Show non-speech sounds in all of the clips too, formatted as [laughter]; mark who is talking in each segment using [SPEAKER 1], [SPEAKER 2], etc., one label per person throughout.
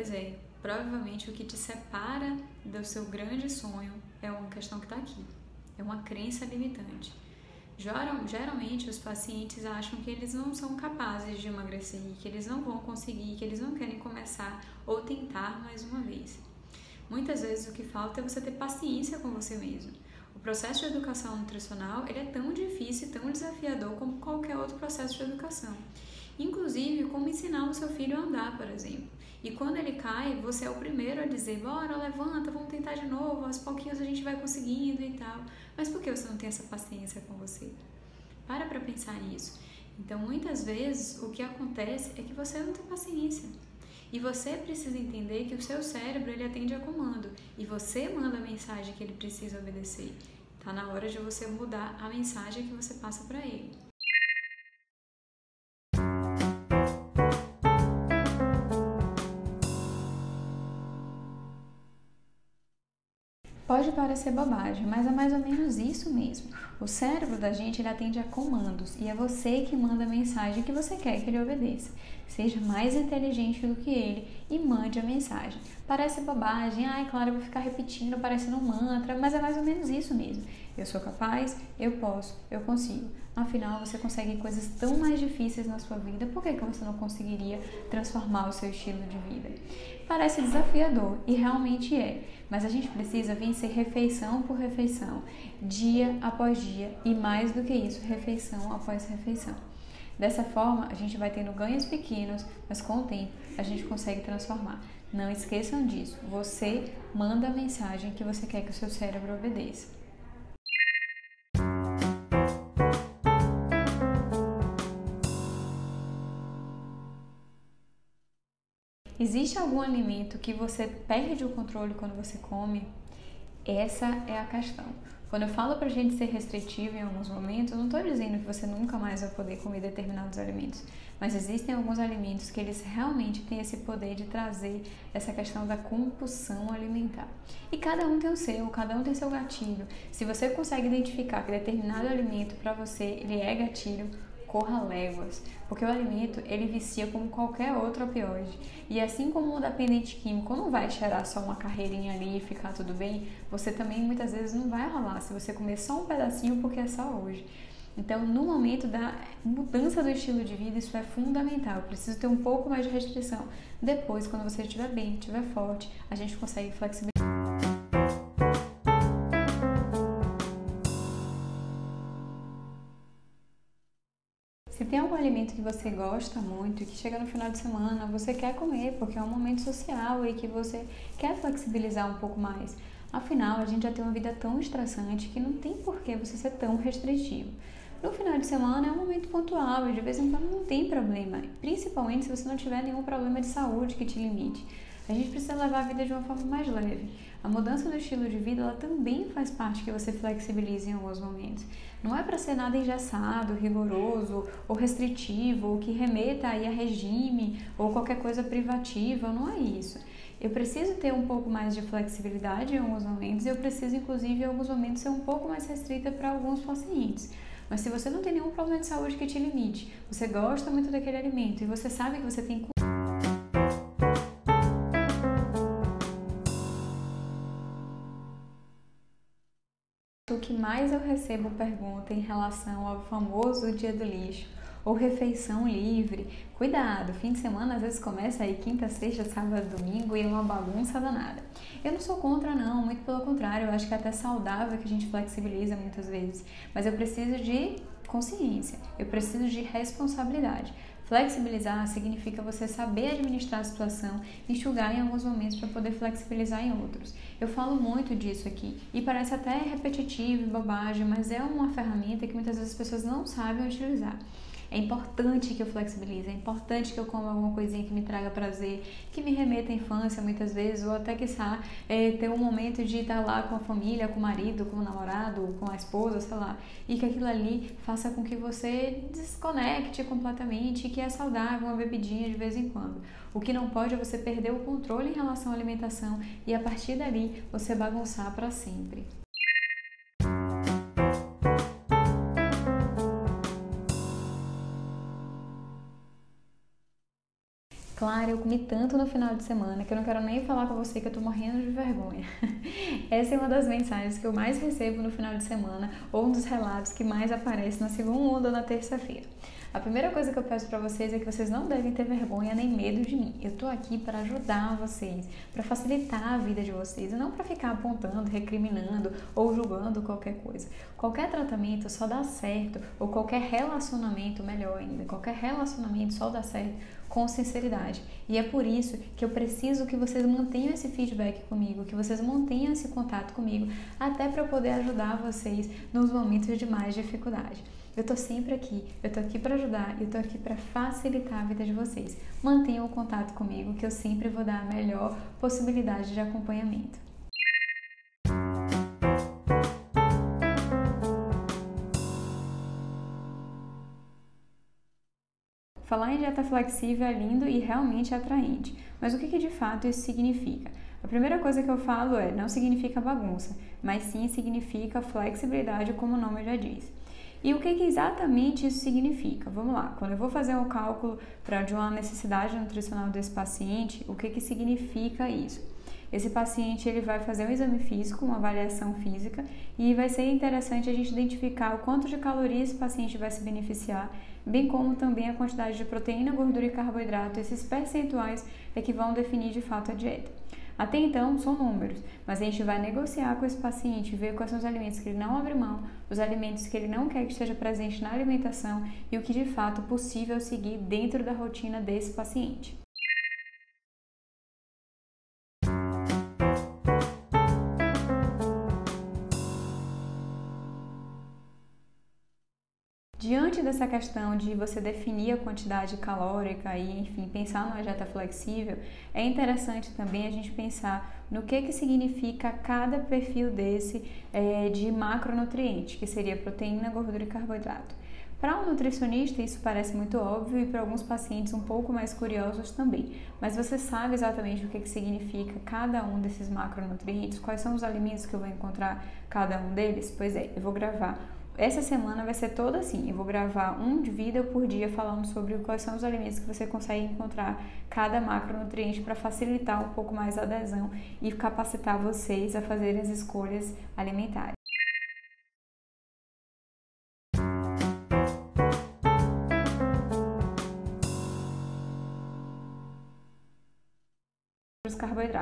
[SPEAKER 1] Pois é, provavelmente o que te separa do seu grande sonho é uma questão que está aqui. É uma crença limitante. Geralmente os pacientes acham que eles não são capazes de emagrecer, que eles não vão conseguir, que eles não querem começar ou tentar mais uma vez. Muitas vezes o que falta é você ter paciência com você mesmo. O processo de educação nutricional ele é tão difícil tão desafiador como qualquer outro processo de educação. Inclusive, como ensinar o seu filho a andar, por exemplo. E quando ele cai, você é o primeiro a dizer: bora, levanta, vamos tentar de novo, aos pouquinhos a gente vai conseguindo e tal. Mas por que você não tem essa paciência com você? Para para pensar nisso. Então, muitas vezes, o que acontece é que você não tem paciência. E você precisa entender que o seu cérebro ele atende a comando e você manda a mensagem que ele precisa obedecer. Tá na hora de você mudar a mensagem que você passa para ele. Pode parecer bobagem, mas é mais ou menos isso mesmo. O cérebro da gente ele atende a comandos e é você que manda a mensagem que você quer que ele obedeça. Seja mais inteligente do que ele e mande a mensagem. Parece bobagem, ai, claro, eu vou ficar repetindo, parecendo um mantra, mas é mais ou menos isso mesmo. Eu sou capaz, eu posso, eu consigo. Afinal, você consegue coisas tão mais difíceis na sua vida, por que, que você não conseguiria transformar o seu estilo de vida? Parece desafiador e realmente é, mas a gente precisa vencer refeição por refeição, dia após dia e mais do que isso, refeição após refeição. Dessa forma, a gente vai tendo ganhos pequenos, mas com o tempo a gente consegue transformar. Não esqueçam disso. Você manda a mensagem que você quer que o seu cérebro obedeça. Existe algum alimento que você perde o controle quando você come? Essa é a questão. Quando eu falo pra gente ser restritivo em alguns momentos, eu não estou dizendo que você nunca mais vai poder comer determinados alimentos, mas existem alguns alimentos que eles realmente têm esse poder de trazer essa questão da compulsão alimentar. E cada um tem o seu, cada um tem seu gatilho. Se você consegue identificar que determinado alimento para você ele é gatilho, corra léguas, porque o alimento ele vicia como qualquer outro opioide. E assim como o dependente químico não vai cheirar só uma carreirinha ali e ficar tudo bem, você também muitas vezes não vai rolar se você comer só um pedacinho porque é só hoje. Então, no momento da mudança do estilo de vida, isso é fundamental. Eu preciso ter um pouco mais de restrição. Depois, quando você estiver bem, estiver forte, a gente consegue flexibilizar. Alimento que você gosta muito que chega no final de semana, você quer comer porque é um momento social e que você quer flexibilizar um pouco mais. Afinal, a gente já tem uma vida tão estressante que não tem por que você ser tão restritivo. No final de semana é um momento pontual e de vez em quando não tem problema, principalmente se você não tiver nenhum problema de saúde que te limite. A gente precisa levar a vida de uma forma mais leve. A mudança do estilo de vida ela também faz parte que você flexibilize em alguns momentos. Não é para ser nada engessado, rigoroso ou restritivo, ou que remeta aí a regime ou qualquer coisa privativa, não é isso. Eu preciso ter um pouco mais de flexibilidade em alguns momentos e eu preciso, inclusive, em alguns momentos, ser um pouco mais restrita para alguns pacientes. Mas se você não tem nenhum problema de saúde que te limite, você gosta muito daquele alimento e você sabe que você tem que mais eu recebo pergunta em relação ao famoso dia do lixo ou refeição livre. Cuidado, fim de semana às vezes começa aí quinta, sexta, sábado, domingo e é uma bagunça danada. Eu não sou contra não, muito pelo contrário, eu acho que é até saudável que a gente flexibiliza muitas vezes, mas eu preciso de consciência, eu preciso de responsabilidade. Flexibilizar significa você saber administrar a situação, enxugar em alguns momentos para poder flexibilizar em outros. Eu falo muito disso aqui e parece até repetitivo e bobagem, mas é uma ferramenta que muitas vezes as pessoas não sabem utilizar. É importante que eu flexibilize, é importante que eu coma alguma coisinha que me traga prazer, que me remeta à infância muitas vezes, ou até que é, ter um momento de estar lá com a família, com o marido, com o namorado, com a esposa, sei lá, e que aquilo ali faça com que você desconecte completamente, que é saudável uma bebidinha de vez em quando. O que não pode é você perder o controle em relação à alimentação e a partir dali você bagunçar para sempre. Claro, eu comi tanto no final de semana que eu não quero nem falar com você que eu tô morrendo de vergonha. [laughs] Essa é uma das mensagens que eu mais recebo no final de semana ou um dos relatos que mais aparece na segunda ou na terça-feira. A primeira coisa que eu peço para vocês é que vocês não devem ter vergonha nem medo de mim. Eu tô aqui para ajudar vocês, para facilitar a vida de vocês e não para ficar apontando, recriminando ou julgando qualquer coisa. Qualquer tratamento só dá certo ou qualquer relacionamento, melhor ainda, qualquer relacionamento só dá certo com sinceridade. E é por isso que eu preciso que vocês mantenham esse feedback comigo, que vocês mantenham esse contato comigo, até para poder ajudar vocês nos momentos de mais dificuldade. Eu tô sempre aqui, eu tô aqui para ajudar, eu tô aqui para facilitar a vida de vocês. Mantenham o contato comigo que eu sempre vou dar a melhor possibilidade de acompanhamento. Falar em dieta flexível é lindo e realmente atraente, mas o que, que de fato isso significa? A primeira coisa que eu falo é: não significa bagunça, mas sim significa flexibilidade, como o nome já diz. E o que, que, exatamente isso significa? Vamos lá, quando eu vou fazer um cálculo para de uma necessidade nutricional desse paciente, o que, que significa isso? Esse paciente ele vai fazer um exame físico, uma avaliação física, e vai ser interessante a gente identificar o quanto de calorias esse paciente vai se beneficiar, bem como também a quantidade de proteína, gordura e carboidrato. Esses percentuais é que vão definir de fato a dieta. Até então são números, mas a gente vai negociar com esse paciente, ver quais são os alimentos que ele não abre mão, os alimentos que ele não quer que esteja presente na alimentação e o que de fato é possível seguir dentro da rotina desse paciente. Dessa questão de você definir a quantidade calórica e, enfim, pensar numa dieta flexível, é interessante também a gente pensar no que, que significa cada perfil desse é, de macronutriente, que seria proteína, gordura e carboidrato. Para um nutricionista, isso parece muito óbvio e para alguns pacientes um pouco mais curiosos também. Mas você sabe exatamente o que, que significa cada um desses macronutrientes? Quais são os alimentos que eu vou encontrar cada um deles? Pois é, eu vou gravar essa semana vai ser toda assim. Eu vou gravar um vídeo por dia falando sobre quais são os alimentos que você consegue encontrar cada macronutriente para facilitar um pouco mais a adesão e capacitar vocês a fazerem as escolhas alimentares.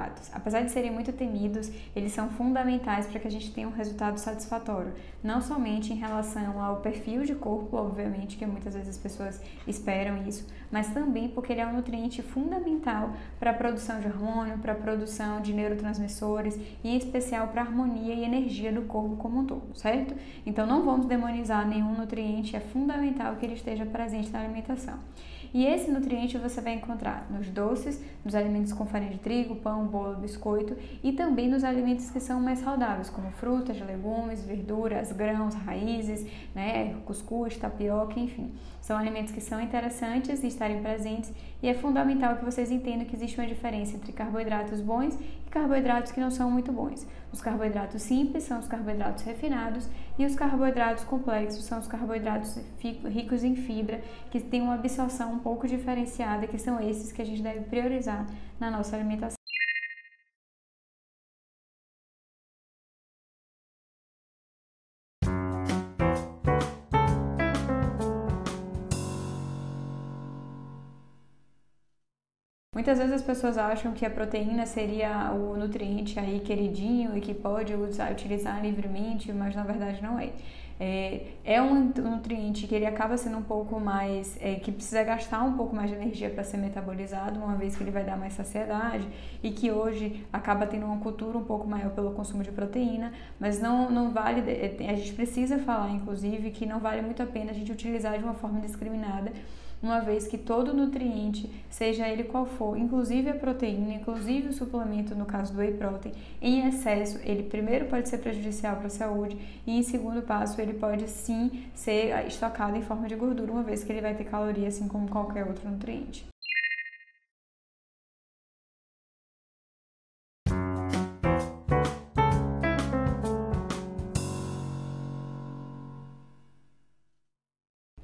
[SPEAKER 1] Carboidratos. Apesar de serem muito temidos, eles são fundamentais para que a gente tenha um resultado satisfatório, não somente em relação ao perfil de corpo, obviamente, que muitas vezes as pessoas esperam isso, mas também porque ele é um nutriente fundamental para a produção de hormônio, para a produção de neurotransmissores e em especial para a harmonia e energia do corpo como um todo, certo? Então não vamos demonizar nenhum nutriente, é fundamental que ele esteja presente na alimentação. E esse nutriente você vai encontrar nos doces, nos alimentos com farinha de trigo, pão, bolo, biscoito e também nos alimentos que são mais saudáveis, como frutas, legumes, verduras, grãos, raízes, né, cuscuz, tapioca, enfim. São alimentos que são interessantes de estarem presentes e é fundamental que vocês entendam que existe uma diferença entre carboidratos bons e carboidratos que não são muito bons. Os carboidratos simples são os carboidratos refinados e os carboidratos complexos são os carboidratos ricos em fibra, que têm uma absorção um pouco diferenciada, que são esses que a gente deve priorizar na nossa alimentação. Muitas vezes as pessoas acham que a proteína seria o nutriente aí queridinho e que pode usar, utilizar livremente, mas na verdade não é. É, é um nutriente que ele acaba sendo um pouco mais, é, que precisa gastar um pouco mais de energia para ser metabolizado, uma vez que ele vai dar mais saciedade e que hoje acaba tendo uma cultura um pouco maior pelo consumo de proteína, mas não, não vale, é, a gente precisa falar inclusive que não vale muito a pena a gente utilizar de uma forma discriminada uma vez que todo nutriente, seja ele qual for, inclusive a proteína, inclusive o suplemento, no caso do whey protein, em excesso, ele primeiro pode ser prejudicial para a saúde e em segundo passo ele pode sim ser estocado em forma de gordura, uma vez que ele vai ter caloria assim como qualquer outro nutriente.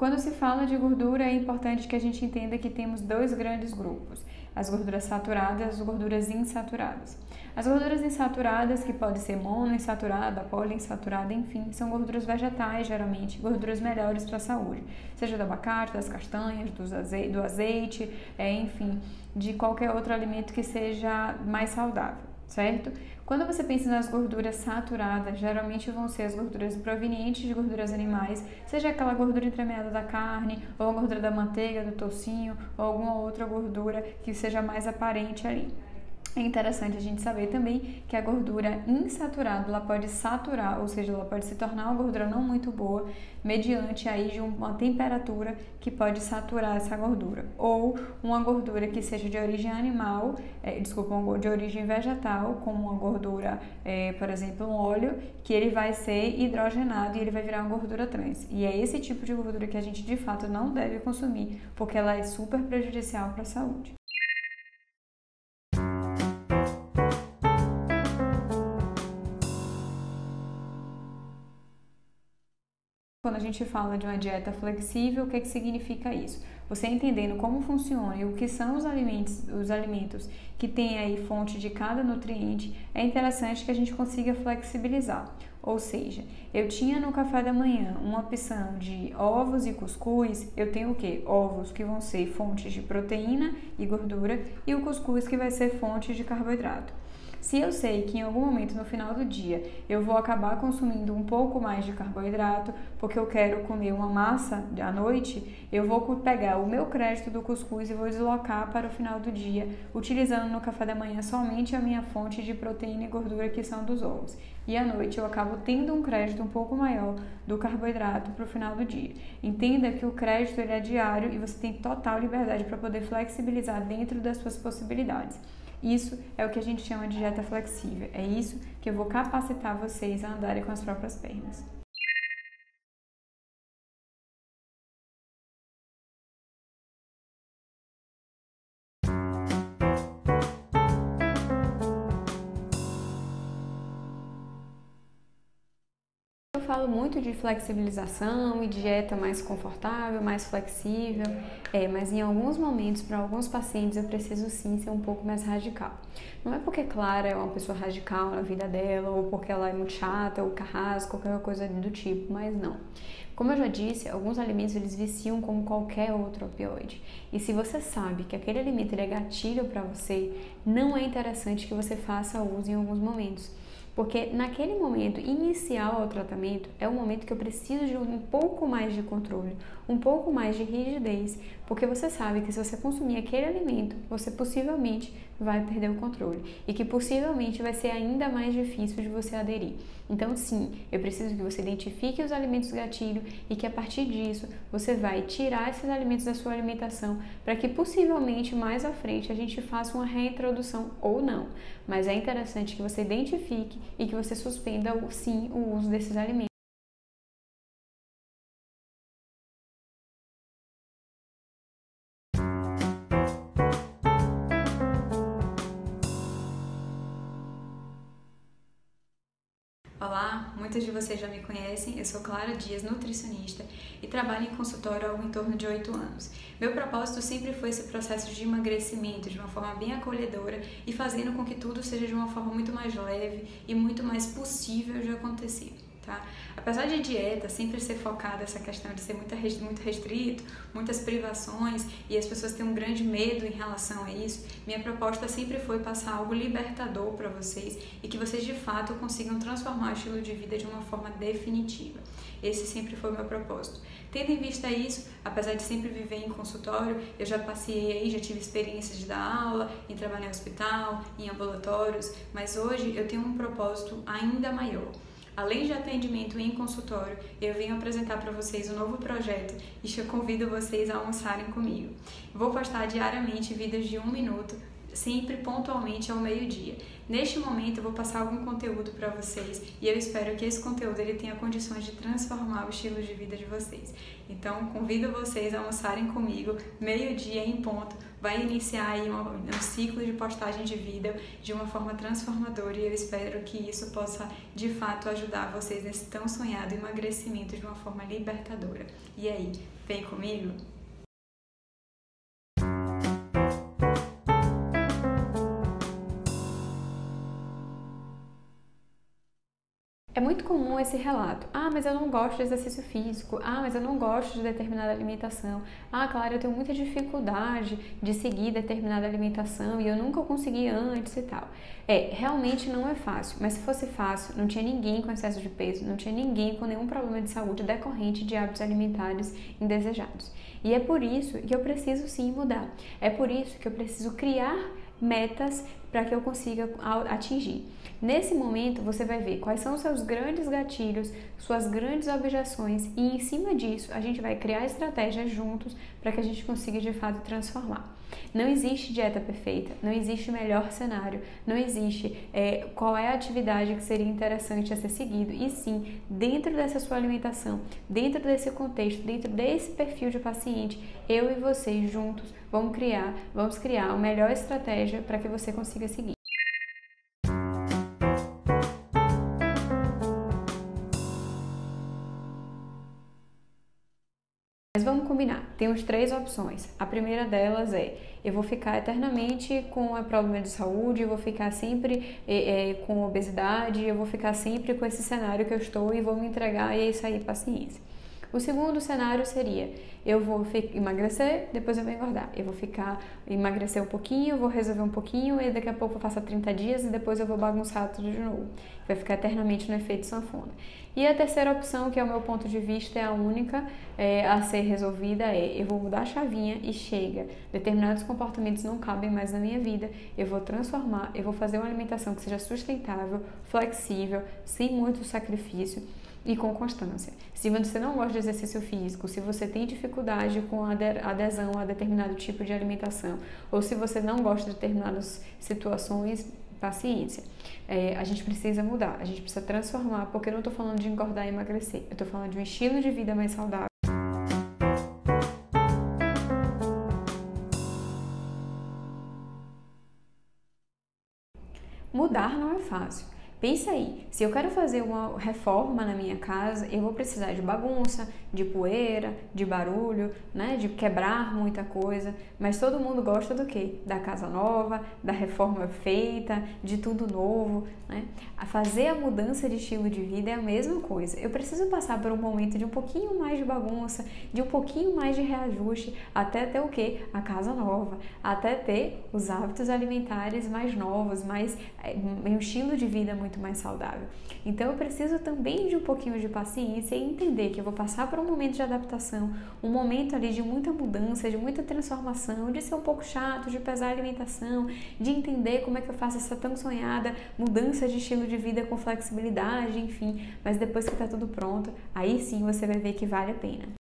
[SPEAKER 1] Quando se fala de gordura, é importante que a gente entenda que temos dois grandes grupos. as gorduras saturadas e as gorduras insaturadas. As gorduras insaturadas, que pode ser monoinsaturada, poliinsaturada, enfim, são gorduras vegetais, geralmente, gorduras melhores para a saúde, seja do abacate, das castanhas, do azeite, é, enfim, de qualquer outro alimento que seja mais saudável, certo? Quando você pensa nas gorduras saturadas, geralmente vão ser as gorduras provenientes de gorduras animais, seja aquela gordura entremeada da carne, ou a gordura da manteiga, do tocinho, ou alguma outra gordura que seja mais aparente ali. É interessante a gente saber também que a gordura insaturada ela pode saturar, ou seja, ela pode se tornar uma gordura não muito boa, mediante aí de uma temperatura que pode saturar essa gordura, ou uma gordura que seja de origem animal, é, desculpa, de origem vegetal, como uma gordura, é, por exemplo, um óleo, que ele vai ser hidrogenado e ele vai virar uma gordura trans. E é esse tipo de gordura que a gente de fato não deve consumir, porque ela é super prejudicial para a saúde. Quando a gente fala de uma dieta flexível, o que, é que significa isso? Você entendendo como funciona e o que são os alimentos, os alimentos que têm aí fonte de cada nutriente, é interessante que a gente consiga flexibilizar. Ou seja, eu tinha no café da manhã uma opção de ovos e cuscuz, eu tenho o que? Ovos que vão ser fontes de proteína e gordura e o cuscuz que vai ser fonte de carboidrato. Se eu sei que em algum momento no final do dia eu vou acabar consumindo um pouco mais de carboidrato, porque eu quero comer uma massa à noite, eu vou pegar o meu crédito do cuscuz e vou deslocar para o final do dia, utilizando no café da manhã somente a minha fonte de proteína e gordura que são dos ovos. E à noite eu acabo tendo um crédito um pouco maior do carboidrato para o final do dia. Entenda que o crédito ele é diário e você tem total liberdade para poder flexibilizar dentro das suas possibilidades. Isso é o que a gente chama de dieta flexível. É isso que eu vou capacitar vocês a andarem com as próprias pernas. Falo muito de flexibilização e dieta mais confortável, mais flexível, é, mas em alguns momentos, para alguns pacientes, eu preciso sim ser um pouco mais radical. Não é porque Clara é uma pessoa radical na vida dela, ou porque ela é muito chata, ou carrasco, qualquer coisa do tipo, mas não. Como eu já disse, alguns alimentos eles viciam como qualquer outro opioide. E se você sabe que aquele alimento é gatilho para você, não é interessante que você faça uso em alguns momentos. Porque naquele momento inicial ao tratamento é o momento que eu preciso de um pouco mais de controle, um pouco mais de rigidez, porque você sabe que se você consumir aquele alimento, você possivelmente vai perder o controle e que possivelmente vai ser ainda mais difícil de você aderir. Então, sim, eu preciso que você identifique os alimentos gatilho e que a partir disso você vai tirar esses alimentos da sua alimentação para que possivelmente mais à frente a gente faça uma reintrodução ou não. Mas é interessante que você identifique e que você suspenda sim o uso desses alimentos. Olá, muitas de vocês já me conhecem, eu sou Clara Dias, nutricionista e trabalho em consultório há algo em torno de 8 anos. Meu propósito sempre foi esse processo de emagrecimento de uma forma bem acolhedora e fazendo com que tudo seja de uma forma muito mais leve e muito mais possível de acontecer tá? Apesar de dieta sempre ser focada essa questão de ser muito, muito restrito, muitas privações e as pessoas têm um grande medo em relação a isso, minha proposta sempre foi passar algo libertador para vocês e que vocês de fato consigam transformar o estilo de vida de uma forma definitiva. Esse sempre foi o meu propósito. Tendo em vista isso, apesar de sempre viver em consultório, eu já passei aí, já tive experiências de dar aula, em trabalhar em hospital, em ambulatórios, mas hoje eu tenho um propósito ainda maior Além de atendimento em consultório, eu venho apresentar para vocês um novo projeto e convido vocês a almoçarem comigo. Vou postar diariamente vídeos de um minuto sempre pontualmente ao meio-dia. Neste momento eu vou passar algum conteúdo para vocês e eu espero que esse conteúdo ele tenha condições de transformar o estilo de vida de vocês. Então convido vocês a almoçarem comigo, meio-dia em ponto, vai iniciar aí um, um ciclo de postagem de vida de uma forma transformadora e eu espero que isso possa de fato ajudar vocês nesse tão sonhado emagrecimento de uma forma libertadora. E aí, vem comigo? Comum esse relato. Ah, mas eu não gosto de exercício físico. Ah, mas eu não gosto de determinada alimentação. Ah, claro, eu tenho muita dificuldade de seguir determinada alimentação e eu nunca consegui antes e tal. É, realmente não é fácil, mas se fosse fácil, não tinha ninguém com excesso de peso, não tinha ninguém com nenhum problema de saúde decorrente de hábitos alimentares indesejados. E é por isso que eu preciso sim mudar. É por isso que eu preciso criar metas para que eu consiga atingir. Nesse momento, você vai ver quais são os seus grandes gatilhos, suas grandes objeções e em cima disso, a gente vai criar estratégias juntos para que a gente consiga de fato transformar. Não existe dieta perfeita, não existe melhor cenário, não existe é, qual é a atividade que seria interessante a ser seguido. E sim, dentro dessa sua alimentação, dentro desse contexto, dentro desse perfil de paciente, eu e você juntos vamos criar, vamos criar a melhor estratégia para que você consiga seguir. Mas vamos combinar, temos três opções. A primeira delas é eu vou ficar eternamente com problema de saúde, eu vou ficar sempre é, é, com obesidade, eu vou ficar sempre com esse cenário que eu estou e vou me entregar e é isso aí, paciência. O segundo cenário seria: eu vou emagrecer, depois eu vou engordar. Eu vou ficar, emagrecer um pouquinho, vou resolver um pouquinho, e daqui a pouco eu faço 30 dias e depois eu vou bagunçar tudo de novo. Vai ficar eternamente no efeito sanfona. E a terceira opção, que é o meu ponto de vista, é a única é, a ser resolvida, é eu vou mudar a chavinha e chega. Determinados comportamentos não cabem mais na minha vida, eu vou transformar, eu vou fazer uma alimentação que seja sustentável, flexível, sem muito sacrifício e com constância. Se você não gosta de exercício físico, se você tem dificuldade com a adesão a determinado tipo de alimentação, ou se você não gosta de determinadas situações, paciência. É, a gente precisa mudar, a gente precisa transformar, porque eu não estou falando de engordar e emagrecer, eu estou falando de um estilo de vida mais saudável. Mudar não é fácil. Pensa aí, se eu quero fazer uma reforma na minha casa, eu vou precisar de bagunça, de poeira, de barulho, né, de quebrar muita coisa, mas todo mundo gosta do quê? Da casa nova, da reforma feita, de tudo novo, né? A fazer a mudança de estilo de vida é a mesma coisa. Eu preciso passar por um momento de um pouquinho mais de bagunça, de um pouquinho mais de reajuste, até ter o quê? A casa nova, até ter os hábitos alimentares mais novos, mais eh, um estilo de vida muito muito mais saudável. Então eu preciso também de um pouquinho de paciência e entender que eu vou passar por um momento de adaptação, um momento ali de muita mudança, de muita transformação, de ser um pouco chato, de pesar a alimentação, de entender como é que eu faço essa tão sonhada mudança de estilo de vida com flexibilidade, enfim. Mas depois que está tudo pronto, aí sim você vai ver que vale a pena.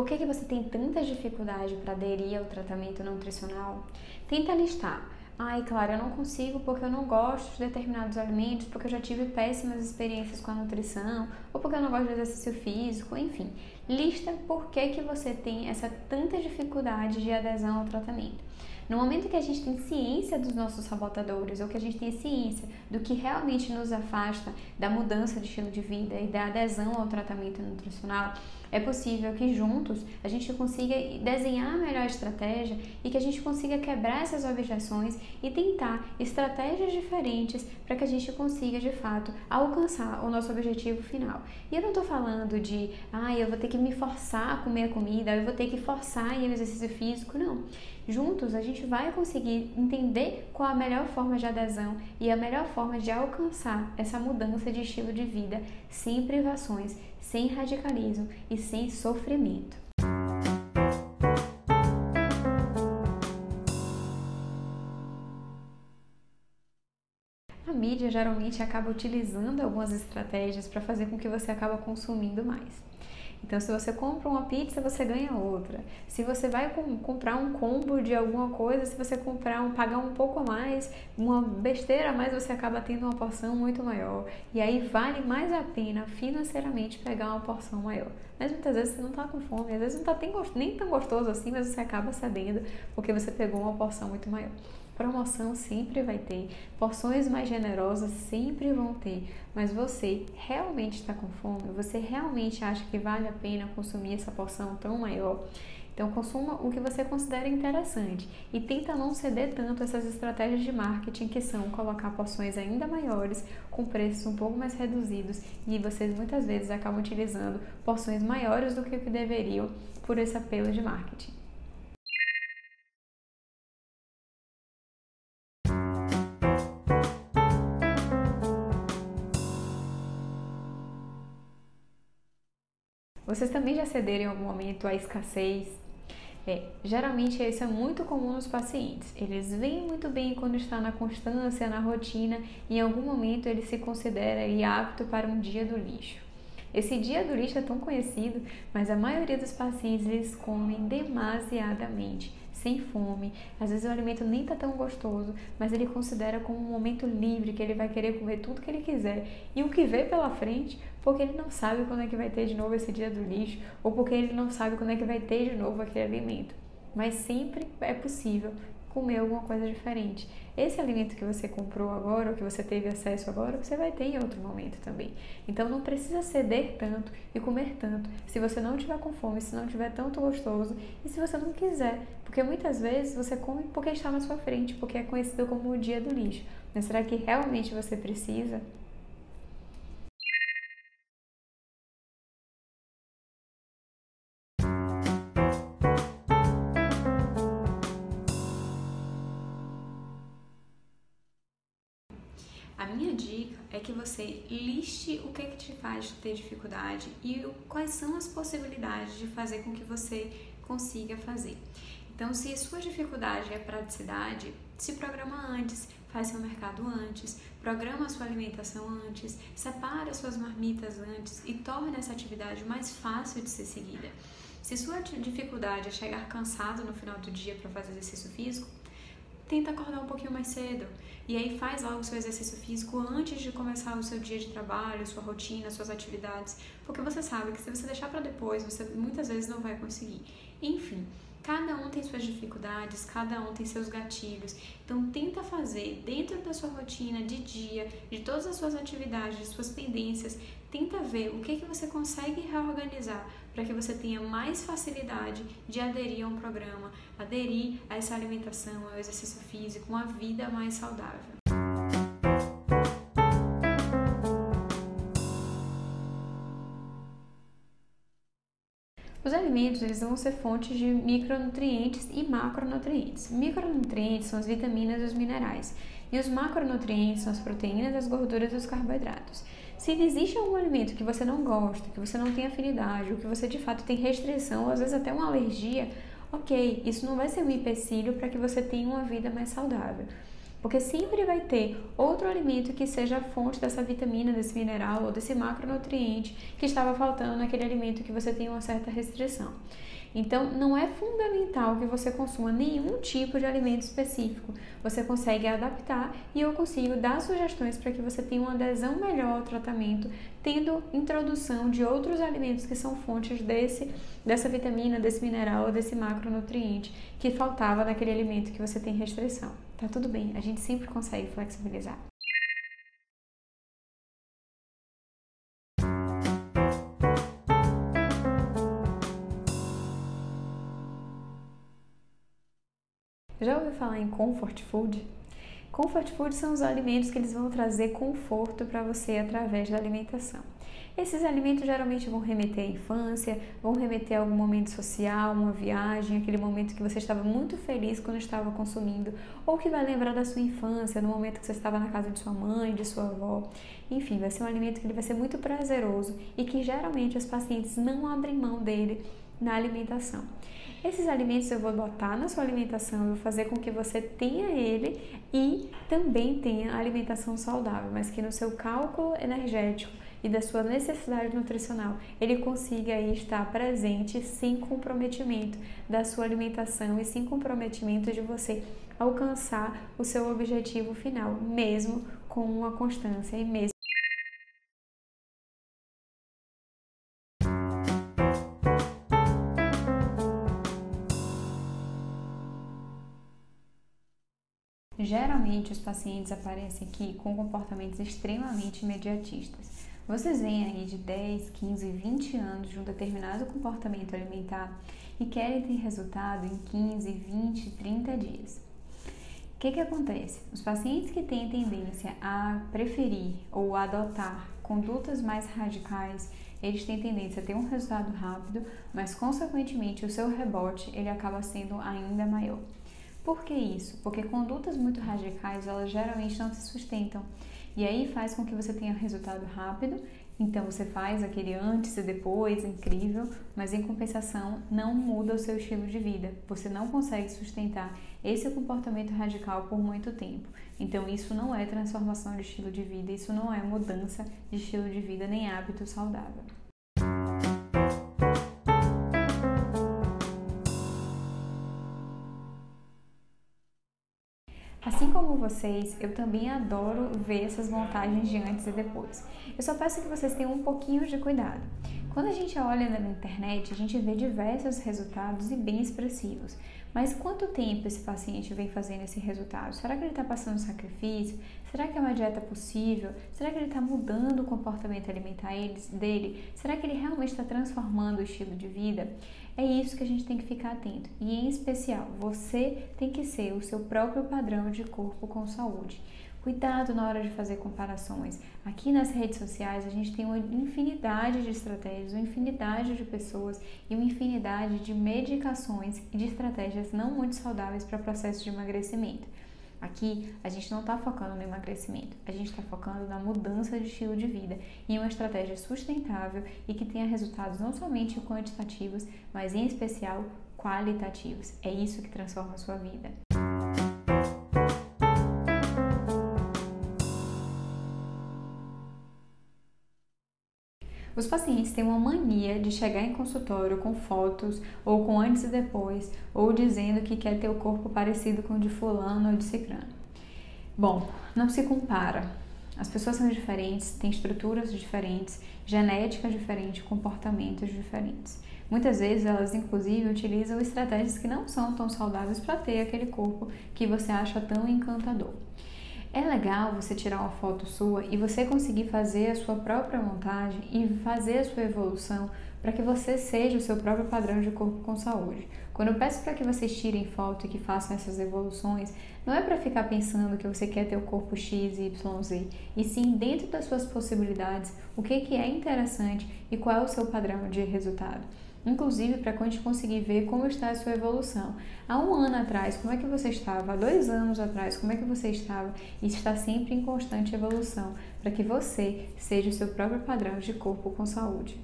[SPEAKER 1] Por que, que você tem tanta dificuldade para aderir ao tratamento nutricional? Tenta listar. Ai, claro, eu não consigo porque eu não gosto de determinados alimentos, porque eu já tive péssimas experiências com a nutrição, ou porque eu não gosto de exercício físico, enfim. Lista por que, que você tem essa tanta dificuldade de adesão ao tratamento. No momento que a gente tem ciência dos nossos sabotadores, ou que a gente tem ciência do que realmente nos afasta da mudança de estilo de vida e da adesão ao tratamento nutricional, é possível que juntos a gente consiga desenhar a melhor estratégia e que a gente consiga quebrar essas objeções e tentar estratégias diferentes para que a gente consiga de fato alcançar o nosso objetivo final. E eu não estou falando de, ah, eu vou ter que me forçar a comer a comida, eu vou ter que forçar em exercício físico, não. Juntos a gente vai conseguir entender qual a melhor forma de adesão e a melhor forma de alcançar essa mudança de estilo de vida sem privações, sem radicalismo e sem sofrimento. A mídia geralmente acaba utilizando algumas estratégias para fazer com que você acaba consumindo mais. Então, se você compra uma pizza, você ganha outra. Se você vai com, comprar um combo de alguma coisa, se você comprar um pagar um pouco a mais, uma besteira a mais, você acaba tendo uma porção muito maior. E aí vale mais a pena financeiramente pegar uma porção maior. Mas muitas vezes você não está com fome, às vezes não está nem tão gostoso assim, mas você acaba sabendo porque você pegou uma porção muito maior. Promoção sempre vai ter, porções mais generosas sempre vão ter, mas você realmente está com fome? Você realmente acha que vale a pena consumir essa porção tão maior? Então consuma o que você considera interessante e tenta não ceder tanto essas estratégias de marketing que são colocar porções ainda maiores com preços um pouco mais reduzidos e vocês muitas vezes acabam utilizando porções maiores do que o que deveriam por esse apelo de marketing. Vocês também já cederam em algum momento à escassez? É, geralmente isso é muito comum nos pacientes. Eles veem muito bem quando está na constância, na rotina, em algum momento ele se considera apto para um dia do lixo. Esse dia do lixo é tão conhecido, mas a maioria dos pacientes eles comem demasiadamente sem fome. Às vezes o alimento nem tá tão gostoso, mas ele considera como um momento livre, que ele vai querer comer tudo que ele quiser. E o que vê pela frente, porque ele não sabe quando é que vai ter de novo esse dia do lixo, ou porque ele não sabe quando é que vai ter de novo aquele alimento. Mas sempre é possível comer alguma coisa diferente. Esse alimento que você comprou agora, ou que você teve acesso agora, você vai ter em outro momento também. Então não precisa ceder tanto e comer tanto se você não tiver com fome, se não tiver tanto gostoso e se você não quiser. Porque muitas vezes você come porque está na sua frente, porque é conhecido como o dia do lixo. Mas será que realmente você precisa? A minha dica é que você liste o que, é que te faz ter dificuldade e quais são as possibilidades de fazer com que você consiga fazer. Então, se a sua dificuldade é praticidade, se programa antes, faz seu mercado antes, programa sua alimentação antes, separa suas marmitas antes e torne essa atividade mais fácil de ser seguida. Se sua dificuldade é chegar cansado no final do dia para fazer exercício físico, tenta acordar um pouquinho mais cedo. E aí faz logo o seu exercício físico antes de começar o seu dia de trabalho, sua rotina, suas atividades, porque você sabe que se você deixar para depois, você muitas vezes não vai conseguir. Enfim, Cada um tem suas dificuldades, cada um tem seus gatilhos. Então tenta fazer dentro da sua rotina de dia, de todas as suas atividades, de suas pendências, tenta ver o que que você consegue reorganizar para que você tenha mais facilidade de aderir a um programa, aderir a essa alimentação, ao exercício físico, uma vida mais saudável. Os alimentos eles vão ser fontes de micronutrientes e macronutrientes. Micronutrientes são as vitaminas e os minerais, e os macronutrientes são as proteínas, as gorduras e os carboidratos. Se existe algum alimento que você não gosta, que você não tem afinidade, ou que você de fato tem restrição, ou às vezes até uma alergia, ok, isso não vai ser um empecilho para que você tenha uma vida mais saudável. Porque sempre vai ter outro alimento que seja a fonte dessa vitamina, desse mineral ou desse macronutriente que estava faltando naquele alimento que você tem uma certa restrição. Então, não é fundamental que você consuma nenhum tipo de alimento específico. Você consegue adaptar e eu consigo dar sugestões para que você tenha uma adesão melhor ao tratamento, tendo introdução de outros alimentos que são fontes desse, dessa vitamina, desse mineral desse macronutriente que faltava naquele alimento que você tem restrição. Tá tudo bem, a gente sempre consegue flexibilizar. Já ouviu falar em comfort food? Comfort food são os alimentos que eles vão trazer conforto para você através da alimentação. Esses alimentos geralmente vão remeter à infância, vão remeter a algum momento social, uma viagem, aquele momento que você estava muito feliz quando estava consumindo, ou que vai lembrar da sua infância, no momento que você estava na casa de sua mãe, de sua avó. Enfim, vai ser um alimento que ele vai ser muito prazeroso e que geralmente os pacientes não abrem mão dele na alimentação. Esses alimentos eu vou botar na sua alimentação, eu vou fazer com que você tenha ele e também tenha alimentação saudável, mas que no seu cálculo energético e da sua necessidade nutricional ele consiga estar presente sem comprometimento da sua alimentação e sem comprometimento de você alcançar o seu objetivo final, mesmo com uma constância e mesmo Geralmente os pacientes aparecem aqui com comportamentos extremamente imediatistas. Vocês vêm aí de 10, 15, 20 anos de um determinado comportamento alimentar e querem ter resultado em 15, 20, 30 dias. O que, que acontece? Os pacientes que têm tendência a preferir ou adotar condutas mais radicais, eles têm tendência a ter um resultado rápido, mas consequentemente o seu rebote ele acaba sendo ainda maior. Por que isso? Porque condutas muito radicais, elas geralmente não se sustentam. E aí faz com que você tenha resultado rápido, então você faz aquele antes e depois, incrível, mas em compensação não muda o seu estilo de vida. Você não consegue sustentar esse comportamento radical por muito tempo. Então isso não é transformação de estilo de vida, isso não é mudança de estilo de vida nem hábito saudável. Vocês, eu também adoro ver essas montagens de antes e depois. Eu só peço que vocês tenham um pouquinho de cuidado. Quando a gente olha na internet, a gente vê diversos resultados e bem expressivos. Mas quanto tempo esse paciente vem fazendo esse resultado? Será que ele está passando sacrifício? Será que é uma dieta possível? Será que ele está mudando o comportamento alimentar dele? Será que ele realmente está transformando o estilo de vida? É isso que a gente tem que ficar atento. E em especial, você tem que ser o seu próprio padrão de corpo com saúde. Cuidado na hora de fazer comparações. Aqui nas redes sociais a gente tem uma infinidade de estratégias, uma infinidade de pessoas e uma infinidade de medicações e de estratégias não muito saudáveis para o processo de emagrecimento. Aqui a gente não está focando no emagrecimento, a gente está focando na mudança de estilo de vida em uma estratégia sustentável e que tenha resultados não somente quantitativos, mas em especial qualitativos. É isso que transforma a sua vida. Os pacientes têm uma mania de chegar em consultório com fotos ou com antes e depois, ou dizendo que quer ter o corpo parecido com o de fulano ou de cicrano. Bom, não se compara. As pessoas são diferentes, têm estruturas diferentes, genéticas diferentes, comportamentos diferentes. Muitas vezes elas, inclusive, utilizam estratégias que não são tão saudáveis para ter aquele corpo que você acha tão encantador. É legal você tirar uma foto sua e você conseguir fazer a sua própria montagem e fazer a sua evolução para que você seja o seu próprio padrão de corpo com saúde. Quando eu peço para que vocês tirem foto e que façam essas evoluções, não é para ficar pensando que você quer ter o corpo X, Y, Z, e sim dentro das suas possibilidades, o que, que é interessante e qual é o seu padrão de resultado inclusive para a gente conseguir ver como está a sua evolução. Há um ano atrás, como é que você estava? Há dois anos atrás, como é que você estava? E está sempre em constante evolução, para que você seja o seu próprio padrão de corpo com saúde.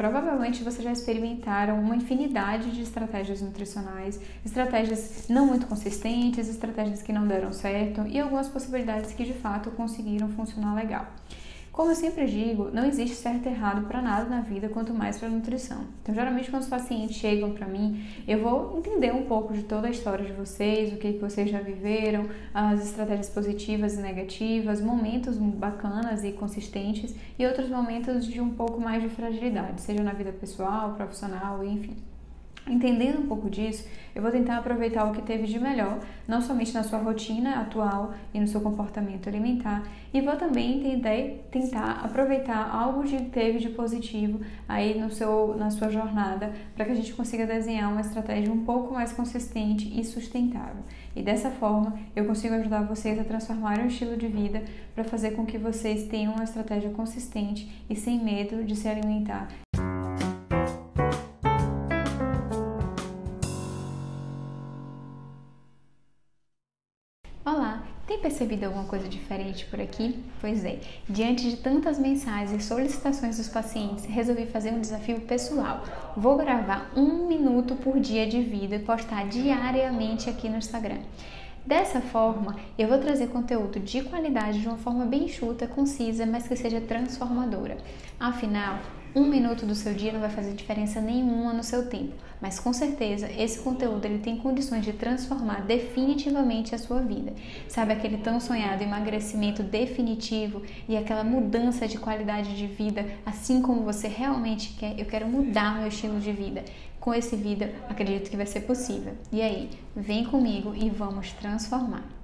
[SPEAKER 1] Provavelmente vocês já experimentaram uma infinidade de estratégias nutricionais, estratégias não muito consistentes, estratégias que não deram certo e algumas possibilidades que de fato conseguiram funcionar legal. Como eu sempre digo, não existe certo e errado para nada na vida, quanto mais para nutrição. Então, geralmente, quando os pacientes chegam para mim, eu vou entender um pouco de toda a história de vocês, o que vocês já viveram, as estratégias positivas e negativas, momentos bacanas e consistentes e outros momentos de um pouco mais de fragilidade, seja na vida pessoal, profissional, enfim. Entendendo um pouco disso, eu vou tentar aproveitar o que teve de melhor, não somente na sua rotina atual e no seu comportamento alimentar, e vou também entender, tentar aproveitar algo que teve de positivo aí no seu, na sua jornada, para que a gente consiga desenhar uma estratégia um pouco mais consistente e sustentável. E dessa forma, eu consigo ajudar vocês a transformar o estilo de vida para fazer com que vocês tenham uma estratégia consistente e sem medo de se alimentar percebido alguma coisa diferente por aqui? Pois é, diante de tantas mensagens e solicitações dos pacientes, resolvi fazer um desafio pessoal. Vou gravar um minuto por dia de vida e postar diariamente aqui no Instagram. Dessa forma, eu vou trazer conteúdo de qualidade de uma forma bem enxuta, concisa, mas que seja transformadora. Afinal, um minuto do seu dia não vai fazer diferença nenhuma no seu tempo, mas com certeza esse conteúdo ele tem condições de transformar definitivamente a sua vida. Sabe aquele tão sonhado emagrecimento definitivo e aquela mudança de qualidade de vida, assim como você realmente quer? Eu quero mudar meu estilo de vida. Com esse vídeo, acredito que vai ser possível. E aí, vem comigo e vamos transformar.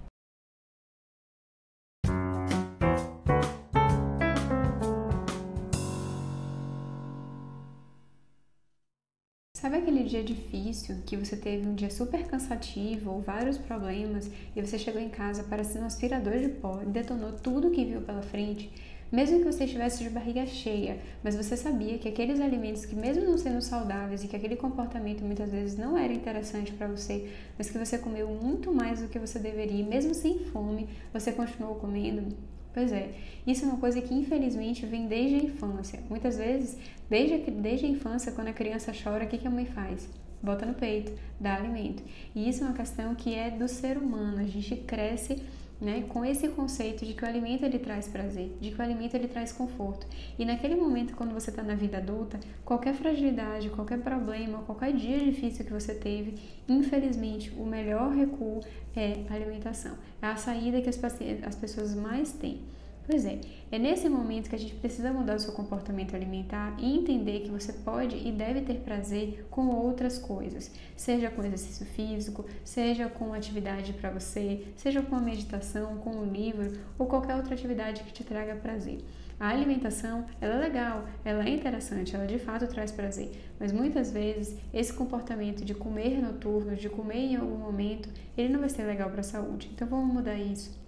[SPEAKER 1] Sabe aquele dia difícil que você teve um dia super cansativo ou vários problemas e você chegou em casa parecendo um aspirador de pó e detonou tudo que viu pela frente? Mesmo que você estivesse de barriga cheia, mas você sabia que aqueles alimentos que mesmo não sendo saudáveis e que aquele comportamento muitas vezes não era interessante para você, mas que você comeu muito mais do que você deveria, mesmo sem fome, você continuou comendo? Pois é, isso é uma coisa que infelizmente vem desde a infância. Muitas vezes, desde, desde a infância, quando a criança chora, o que, que a mãe faz? Bota no peito, dá alimento. E isso é uma questão que é do ser humano. A gente cresce né, com esse conceito de que o alimento ele traz prazer, de que o alimento ele traz conforto. E naquele momento, quando você está na vida adulta, qualquer fragilidade, qualquer problema, qualquer dia difícil que você teve, infelizmente, o melhor recuo é a alimentação. É a saída que as, as pessoas mais têm. Pois é, é nesse momento que a gente precisa mudar o seu comportamento alimentar e entender que você pode e deve ter prazer com outras coisas, seja com exercício físico, seja com atividade para você, seja com a meditação, com um livro ou qualquer outra atividade que te traga prazer. A alimentação, ela é legal, ela é interessante, ela de fato traz prazer, mas muitas vezes esse comportamento de comer noturno, de comer em algum momento, ele não vai ser legal para a saúde. Então vamos mudar isso.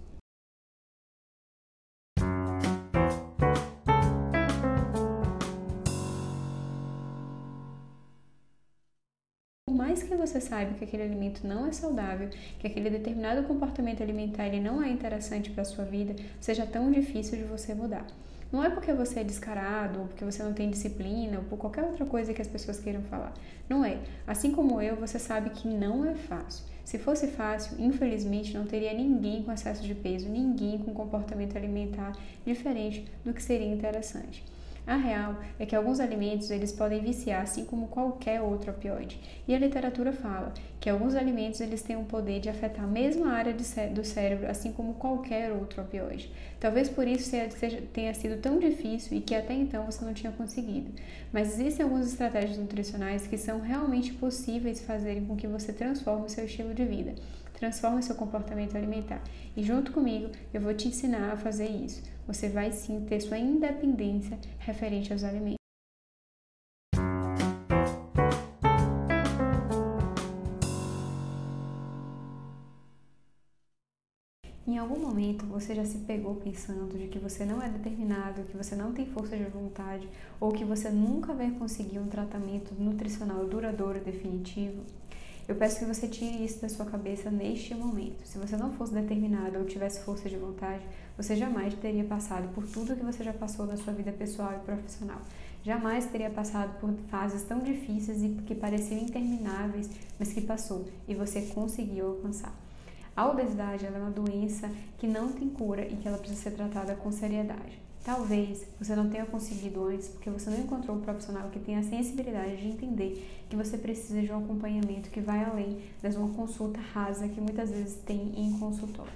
[SPEAKER 1] Que você saiba que aquele alimento não é saudável, que aquele determinado comportamento alimentar ele não é interessante para a sua vida, seja tão difícil de você mudar. Não é porque você é descarado, ou porque você não tem disciplina, ou por qualquer outra coisa que as pessoas queiram falar. Não é. Assim como eu, você sabe que não é fácil. Se fosse fácil, infelizmente não teria ninguém com excesso de peso, ninguém com comportamento alimentar diferente do que seria interessante. A real é que alguns alimentos eles podem viciar assim como qualquer outro opioide. E a literatura fala que alguns alimentos eles têm o poder de afetar a mesma área do cérebro assim como qualquer outro opioide. Talvez por isso tenha sido tão difícil e que até então você não tinha conseguido. Mas existem algumas estratégias nutricionais que são realmente possíveis fazerem com que você transforme o seu estilo de vida transforme seu comportamento alimentar. E junto comigo, eu vou te ensinar a fazer isso. Você vai sim ter sua independência referente aos alimentos. Em algum momento você já se pegou pensando de que você não é determinado, que você não tem força de vontade ou que você nunca vai conseguir um tratamento nutricional duradouro e definitivo? Eu peço que você tire isso da sua cabeça neste momento. Se você não fosse determinado ou tivesse força de vontade, você jamais teria passado por tudo que você já passou na sua vida pessoal e profissional. Jamais teria passado por fases tão difíceis e que pareciam intermináveis, mas que passou e você conseguiu alcançar. A obesidade é uma doença que não tem cura e que ela precisa ser tratada com seriedade. Talvez você não tenha conseguido antes porque você não encontrou um profissional que tenha a sensibilidade de entender que você precisa de um acompanhamento que vai além de uma consulta rasa que muitas vezes tem em consultório.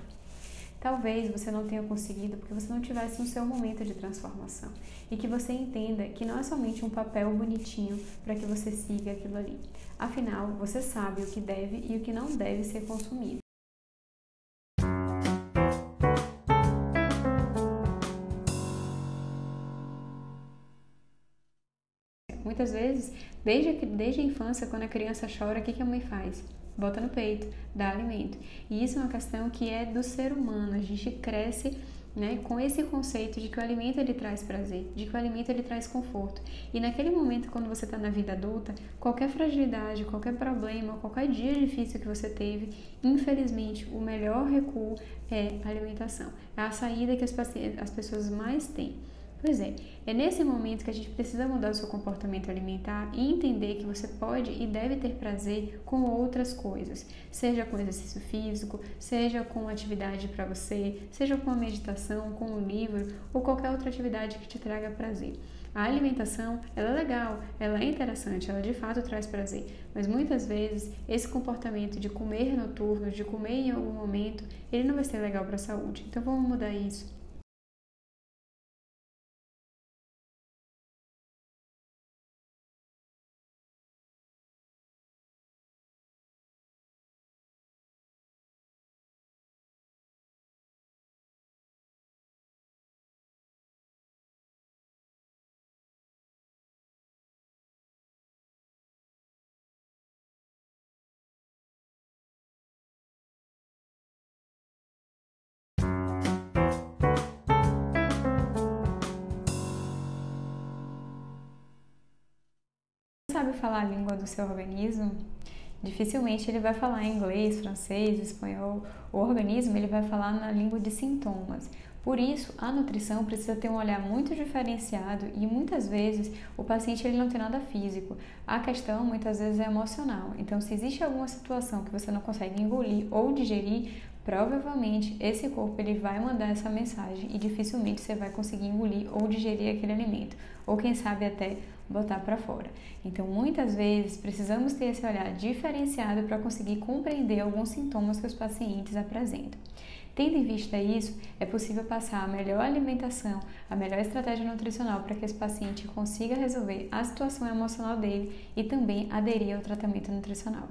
[SPEAKER 1] Talvez você não tenha conseguido porque você não tivesse no seu momento de transformação e que você entenda que não é somente um papel bonitinho para que você siga aquilo ali. Afinal, você sabe o que deve e o que não deve ser consumido. Muitas vezes, desde, desde a infância, quando a criança chora, o que, que a mãe faz? Bota no peito, dá alimento. E isso é uma questão que é do ser humano. A gente cresce né, com esse conceito de que o alimento ele traz prazer, de que o alimento ele traz conforto. E naquele momento, quando você está na vida adulta, qualquer fragilidade, qualquer problema, qualquer dia difícil que você teve, infelizmente, o melhor recuo é a alimentação. É a saída que as, as pessoas mais têm. Pois é, é nesse momento que a gente precisa mudar o seu comportamento alimentar e entender que você pode e deve ter prazer com outras coisas, seja com exercício físico, seja com atividade para você, seja com a meditação, com um livro ou qualquer outra atividade que te traga prazer. A alimentação, ela é legal, ela é interessante, ela de fato traz prazer, mas muitas vezes esse comportamento de comer noturno, de comer em algum momento, ele não vai ser legal para a saúde. Então vamos mudar isso. Falar a língua do seu organismo, dificilmente ele vai falar inglês, francês, espanhol. O organismo ele vai falar na língua de sintomas. Por isso, a nutrição precisa ter um olhar muito diferenciado e muitas vezes o paciente ele não tem nada físico. A questão muitas vezes é emocional. Então, se existe alguma situação que você não consegue engolir ou digerir, provavelmente esse corpo ele vai mandar essa mensagem e dificilmente você vai conseguir engolir ou digerir aquele alimento, ou quem sabe até botar para fora. Então, muitas vezes precisamos ter esse olhar diferenciado para conseguir compreender alguns sintomas que os pacientes apresentam. Tendo em vista isso, é possível passar a melhor alimentação, a melhor estratégia nutricional para que esse paciente consiga resolver a situação emocional dele e também aderir ao tratamento nutricional.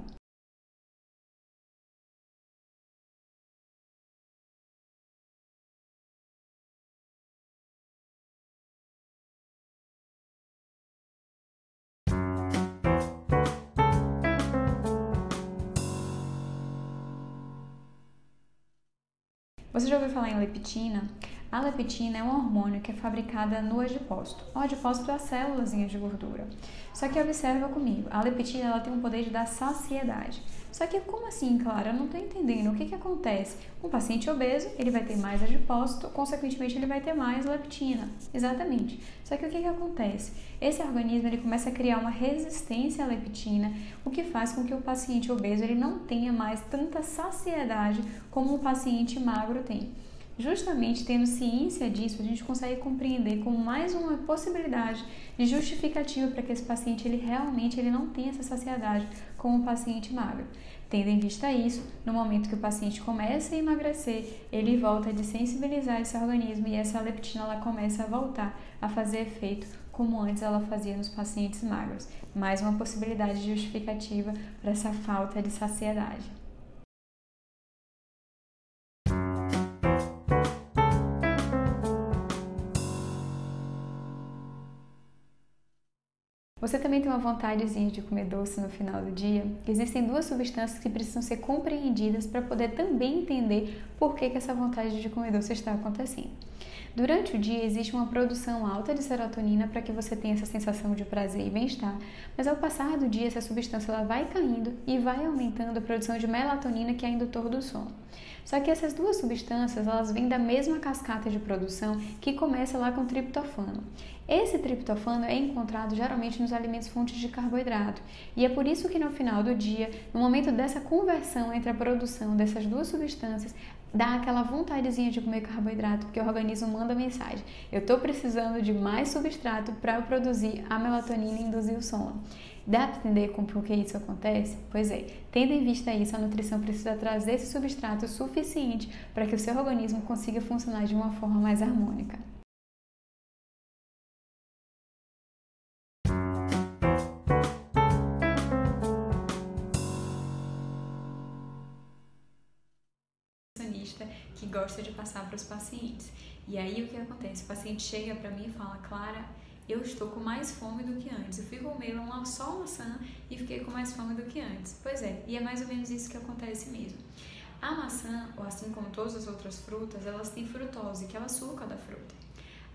[SPEAKER 1] Você já ouviu falar em leptina? A leptina é um hormônio que é fabricada no adipócito. O adipócito é a células de gordura. Só que observa comigo, a leptina ela tem um poder de dar saciedade. Só que como assim, Clara? Eu não estou entendendo. O que, que acontece? Um paciente obeso, ele vai ter mais adipócito, consequentemente ele vai ter mais leptina. Exatamente. Só que o que, que acontece? Esse organismo ele começa a criar uma resistência à leptina, o que faz com que o paciente obeso ele não tenha mais tanta saciedade como o paciente magro tem. Justamente tendo ciência disso, a gente consegue compreender como mais uma possibilidade de justificativa para que esse paciente ele realmente ele não tenha essa saciedade como o paciente magro. Tendo em vista isso, no momento que o paciente começa a emagrecer, ele volta a desensibilizar esse organismo e essa leptina ela começa a voltar a fazer efeito como antes ela fazia nos pacientes magros. Mais uma possibilidade justificativa para essa falta de saciedade. Você também tem uma vontadezinha de comer doce no final do dia? Existem duas substâncias que precisam ser compreendidas para poder também entender por que, que essa vontade de comer doce está acontecendo. Durante o dia existe uma produção alta de serotonina para que você tenha essa sensação de prazer e bem-estar, mas ao passar do dia essa substância ela vai caindo e vai aumentando a produção de melatonina, que é indutor do sono. Só que essas duas substâncias, elas vêm da mesma cascata de produção que começa lá com triptofano. Esse triptofano é encontrado geralmente nos alimentos fontes de carboidrato, e é por isso que no final do dia, no momento dessa conversão entre a produção dessas duas substâncias, dá aquela vontadezinha de comer carboidrato, porque o organismo manda mensagem: eu estou precisando de mais substrato para produzir a melatonina e induzir o sono. Dá para entender como por que isso acontece? Pois é, tendo em vista isso, a nutrição precisa trazer esse substrato suficiente para que o seu organismo consiga funcionar de uma forma mais harmônica. De passar para os pacientes. E aí o que acontece? O paciente chega para mim e fala: Clara, eu estou com mais fome do que antes. Eu fui comer uma só maçã e fiquei com mais fome do que antes. Pois é, e é mais ou menos isso que acontece mesmo. A maçã, ou assim como todas as outras frutas, elas têm frutose, que é o açúcar da fruta.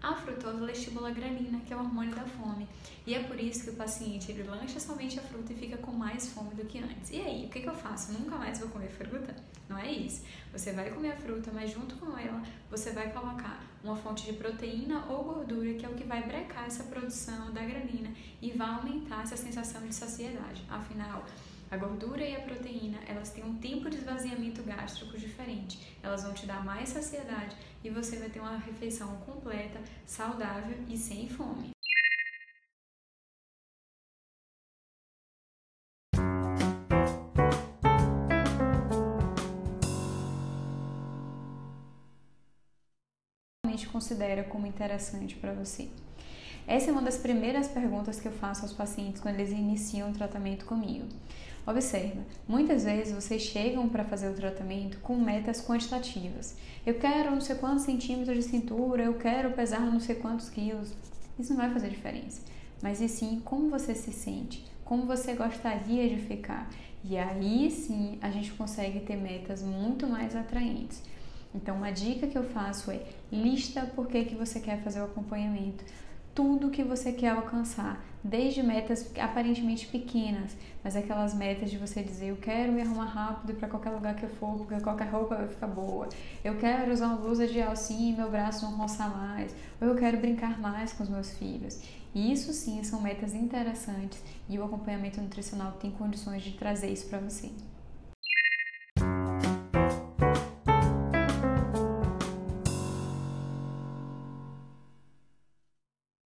[SPEAKER 1] A frutose estimula a grelina, que é o hormônio da fome. E é por isso que o paciente ele lancha somente a fruta e fica com mais fome do que antes. E aí, o que, que eu faço? Nunca mais vou comer fruta? Não é isso. Você vai comer a fruta, mas junto com ela você vai colocar uma fonte de proteína ou gordura, que é o que vai brecar essa produção da grelina e vai aumentar essa sensação de saciedade. Afinal, a gordura e a proteína, elas têm um tempo de esvaziamento gástrico diferente. Elas vão te dar mais saciedade e você vai ter uma refeição completa, saudável e sem fome. considera como interessante para você. Essa é uma das primeiras perguntas que eu faço aos pacientes quando eles iniciam o tratamento comigo. Observa, muitas vezes vocês chegam para fazer o tratamento com metas quantitativas. Eu quero não sei quantos centímetros de cintura, eu quero pesar não sei quantos quilos. Isso não vai fazer diferença. Mas e sim como você se sente, como você gostaria de ficar. E aí sim a gente consegue ter metas muito mais atraentes. Então, uma dica que eu faço é lista por que, que você quer fazer o acompanhamento tudo que você quer alcançar, desde metas aparentemente pequenas, mas aquelas metas de você dizer eu quero me arrumar rápido para qualquer lugar que eu for, porque qualquer roupa vai ficar boa. Eu quero usar uma blusa de alcinha e meu braço não roçar mais. Ou eu quero brincar mais com os meus filhos. E isso sim são metas interessantes e o acompanhamento nutricional tem condições de trazer isso para você.